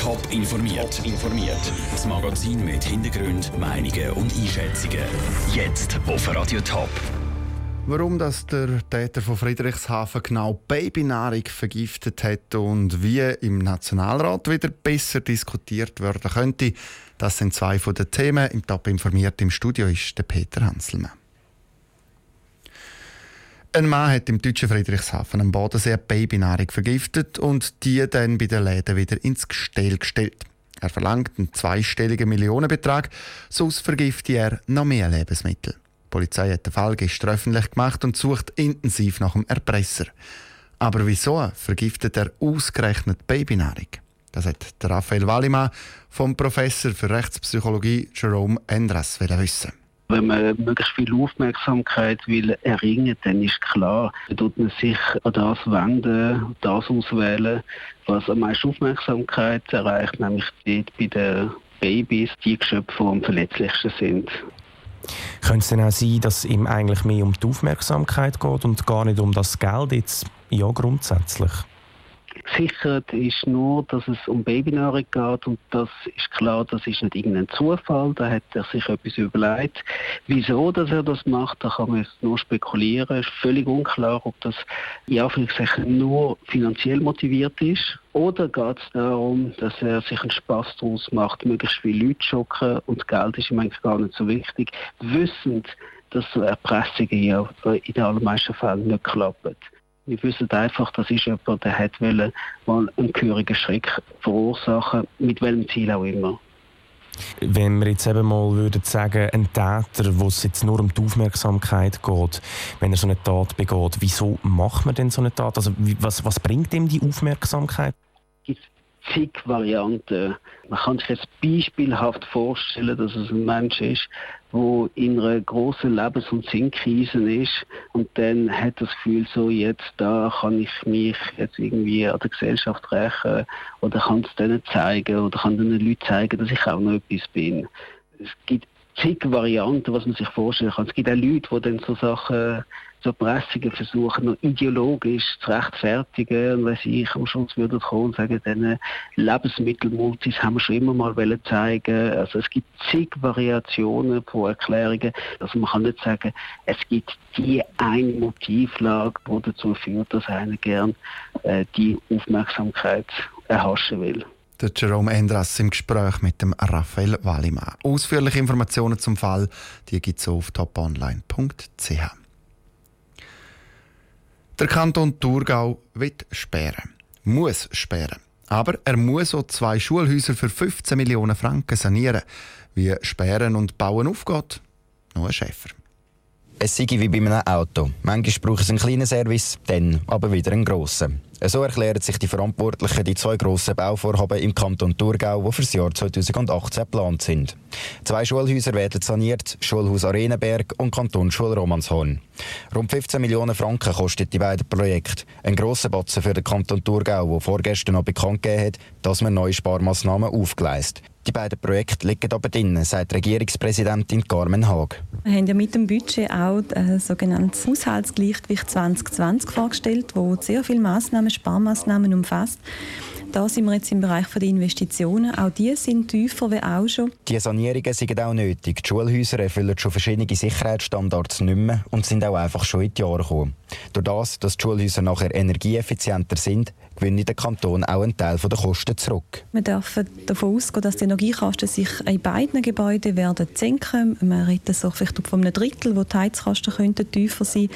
Top informiert. informiert. Das Magazin mit Hintergrund, Meinungen und Einschätzungen. Jetzt auf Radio Top. Warum das der Täter von Friedrichshafen genau Babynahrung vergiftet hat und wie im Nationalrat wieder besser diskutiert werden könnte, das sind zwei von den Themen. Im Top informiert im Studio ist der Peter Hanselmann. Ein Mann hat im deutschen Friedrichshafen am Bodensee Babynahrung vergiftet und die dann bei den Läden wieder ins Gestell gestellt. Er verlangt einen zweistelligen Millionenbetrag, sonst vergiftet er noch mehr Lebensmittel. Die Polizei hat den Fall gestern öffentlich gemacht und sucht intensiv nach dem Erpresser. Aber wieso vergiftet er ausgerechnet Babynahrung? Das hat Raphael Wallimann vom Professor für Rechtspsychologie Jerome Endras wissen. Wenn man möglichst viel Aufmerksamkeit will erringen, dann ist klar, dann tut man sich an das wenden, das auswählen, was am meisten Aufmerksamkeit erreicht, nämlich dort bei den Babys, die Geschöpfe, die am verletzlichsten sind. Könnte es denn auch sein, dass es ihm eigentlich mehr um die Aufmerksamkeit geht und gar nicht um das Geld jetzt? Ja, grundsätzlich. Gesichert ist nur, dass es um Babynahrung geht und das ist klar, das ist nicht irgendein Zufall, da hat er sich etwas überlegt. Wieso dass er das macht, da kann man nur spekulieren. Ist völlig unklar, ob das in Anführungszeichen nur finanziell motiviert ist oder geht es darum, dass er sich einen Spaß daraus macht, möglichst viele Leute schocken und Geld ist ihm eigentlich gar nicht so wichtig, wissend, dass so Erpressungen ja in den allermeisten Fällen nicht klappen. Wir wissen einfach, das ist jemand, der hat wollen, mal einen gehörigen Schreck verursachen, mit welchem Ziel auch immer. Wenn wir jetzt eben mal würden sagen, ein Täter, wo es jetzt nur um die Aufmerksamkeit geht, wenn er so eine Tat begeht, wieso macht man denn so eine Tat? Also was, was bringt ihm die Aufmerksamkeit? Es zig Varianten. Man kann sich jetzt beispielhaft vorstellen, dass es ein Mensch ist, wo in einer großen Lebens- und Sinnkrise ist und dann hat das Gefühl so, jetzt da kann ich mich jetzt irgendwie an der Gesellschaft rächen oder kann es denen zeigen oder kann den Leuten zeigen, dass ich auch noch etwas bin. Es gibt zig Varianten, was man sich vorstellen kann. Es gibt auch Leute, die dann so Sachen so Pressungen versuchen, noch ideologisch zu rechtfertigen. Und wenn sie am Schluss würden kommen und sagen, diese Lebensmittelmultis haben wir schon immer mal zeigen Also es gibt zig Variationen von Erklärungen. Also man kann nicht sagen, es gibt die eine Motivlage, die dazu führt, dass einer gern äh, die Aufmerksamkeit erhaschen will. Der Jerome Endras im Gespräch mit dem Raphael Wallimann. Ausführliche Informationen zum Fall gibt es auf toponline.ch. Der Kanton Thurgau wird sperren. Muss sperren. Aber er muss auch zwei Schulhäuser für 15 Millionen Franken sanieren. Wie Sperren und Bauen aufgeht, noch ein Schäfer. Es sei wie bei einem Auto. Manchmal braucht es einen kleinen Service, dann aber wieder einen grossen. So erklären sich die Verantwortlichen die zwei grossen Bauvorhaben im Kanton Thurgau, die für das Jahr 2018 geplant sind. Zwei Schulhäuser werden saniert, Schulhaus Arenenberg und Kantonsschule Romanshorn. Rund 15 Millionen Franken kostet die beiden Projekte. Ein grosser Batzen für den Kanton Thurgau, der vorgestern noch bekannt gegeben hat, dass man neue Sparmaßnahmen aufgleist. Die beiden Projekte liegen aber drin, sagt Regierungspräsidentin Carmen Haag. Wir haben ja mit dem Budget auch ein sogenanntes Haushaltsgleichgewicht 2020 vorgestellt, wo sehr viele Massnahmen, Sparmaßnahmen umfasst. Da sind wir jetzt im Bereich der Investitionen. Auch die sind tiefer wie auch schon. Die Sanierungen sind auch nötig. Die Schulhäuser erfüllen schon verschiedene Sicherheitsstandards nicht mehr und sind auch einfach schon in die Jahre gekommen. Durch das, dass die Schulhäuser nachher energieeffizienter sind, gewinnt der Kanton auch einen Teil der Kosten zurück. Wir dürfen davon ausgehen, dass die Energiekosten sich in beiden Gebäuden werden senken. Man redet so vielleicht von einem Drittel, wo die Heizkosten könnten tiefer sein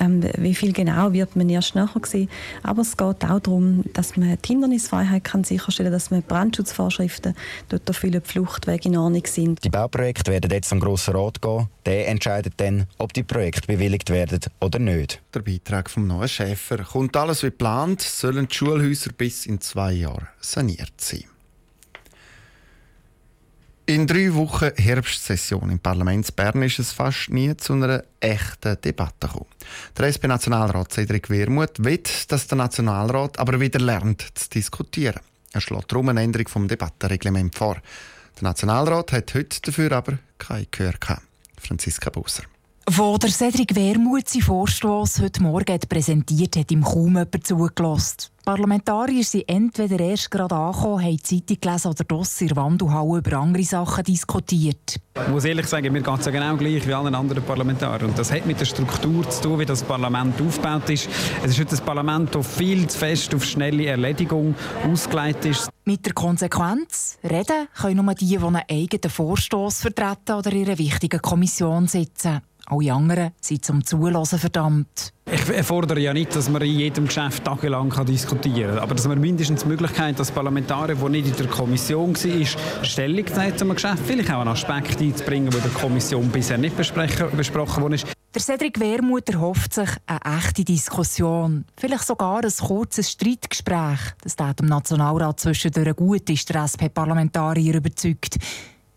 ähm, Wie viel genau wird man erst nachher sehen. Aber es geht auch darum, dass man die Hindernisfreiheit kann sicherstellen kann, dass man Brandschutzvorschriften dort erfüllen, die Fluchtwege in Ordnung sind. Die Bauprojekte werden jetzt zum Grossen Rat gehen. Der entscheidet dann, ob die Projekte bewilligt werden oder nicht. Der Beitrag vom neuen Schäfer. Kommt alles wie geplant, sollen die Schulhäuser bis in zwei Jahren saniert sein. In drei Wochen Herbstsession im Parlament Bern ist es fast nie zu einer echten Debatte gekommen. Der SP-Nationalrat Cedric Wermuth will, dass der Nationalrat aber wieder lernt zu diskutieren. Er schlägt darum eine Änderung vom Debattenreglement vor. Der Nationalrat hat heute dafür aber kein Gehör gehabt. Franziska Busser. Wo der Cedric Wermuth seinen Vorstoß heute Morgen präsentiert hat, ihm kaum jemand zugelassen. Parlamentarier sind entweder erst gerade angekommen, haben die Zeitung gelesen oder draussen in der Wandelhalle über andere Sachen diskutiert. Ich muss ehrlich sagen, mir geht es ja genau gleich wie allen anderen Parlamentariern. Und das hat mit der Struktur zu tun, wie das Parlament aufgebaut ist. Es ist heute ein Parlament, das viel zu fest auf schnelle Erledigung ausgelegt ist. Mit der Konsequenz, reden können nur die, die einen eigenen Vorstoß vertreten oder in einer wichtigen Kommission sitzen. Alle anderen sind zum Zulassen verdammt. Ich fordere ja nicht, dass man in jedem Geschäft tagelang diskutieren kann, aber dass man mindestens die Möglichkeit als Parlamentarier, der nicht in der Kommission war, Stellung zu einem Geschäft, vielleicht auch einen Aspekt einzubringen, der in der Kommission bisher nicht besprochen wurde. Der Cedric Wermuth erhofft sich eine echte Diskussion, vielleicht sogar ein kurzes Streitgespräch. Das hat im Nationalrat zwischendurch gut ist, der SP-Parlamentarier überzeugt.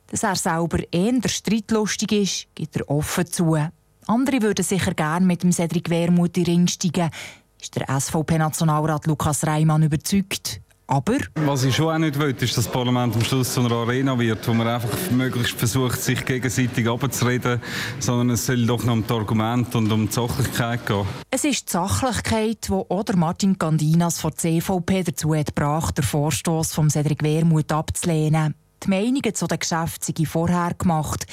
Dass er selber eher streitlustig ist, gibt er offen zu. Andere würden sicher gerne mit dem Cedric Wermuth in Ring steigen, ist der SVP-Nationalrat Lukas Reimann überzeugt. Aber... Was ich schon auch nicht will, ist, dass das Parlament am Schluss zu einer Arena wird, wo man einfach möglichst versucht, sich gegenseitig abzureden, sondern es soll doch noch um die Argumente und um die Sachlichkeit gehen. Es ist die Sachlichkeit, die auch Martin Gandinas von der CVP dazu hat gebracht, den Vorstoß von Cedric Wermuth abzulehnen. Die Meinungen zu den Geschäften sind vorher gemacht.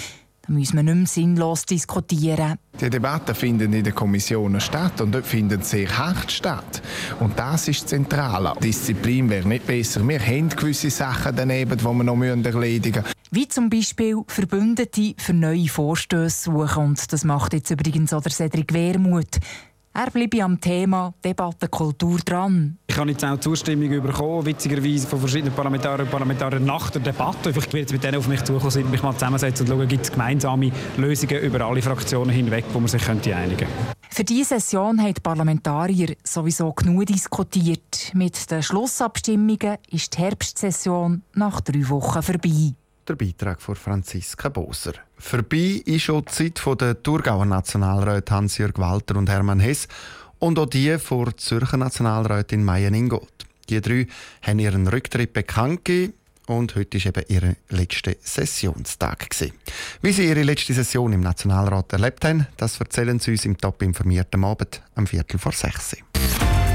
Da müssen wir nicht mehr sinnlos diskutieren. Die Debatten finden in den Kommissionen statt und dort finden sie sehr hart statt. Und das ist zentral. Disziplin wäre nicht besser. Wir haben gewisse Sachen daneben, die wir noch erledigen müssen. Wie zum Beispiel Verbündete für neue Vorstöße suchen. Und das macht jetzt übrigens auch der Cedric Wermuth. Er bleibe am Thema Debattenkultur dran. Ich habe jetzt auch Zustimmung bekommen, witzigerweise von verschiedenen Parlamentariern und Parlamentariern nach der Debatte. Ich werde jetzt mit denen auf mich zukommen, sind, mich mal zusammensetzen und schauen, gibt es gemeinsame Lösungen über alle Fraktionen hinweg, wo man sich könnte einigen Für diese Session haben die Parlamentarier sowieso genug diskutiert. Mit den Schlussabstimmungen ist die Herbstsession nach drei Wochen vorbei der Beitrag von Franziska Boser. Vorbei ist auch die Zeit der Thurgauer Nationalräte Hans-Jörg Walter und Hermann Hess und auch die vor Zürcher Nationalrätin Maya Ingold. Die drei haben ihren Rücktritt bekannt gegeben und heute war eben ihr letzter Sessionstag. Wie sie ihre letzte Session im Nationalrat erlebt haben, das erzählen sie uns im Top informierten Abend am Viertel vor sechs.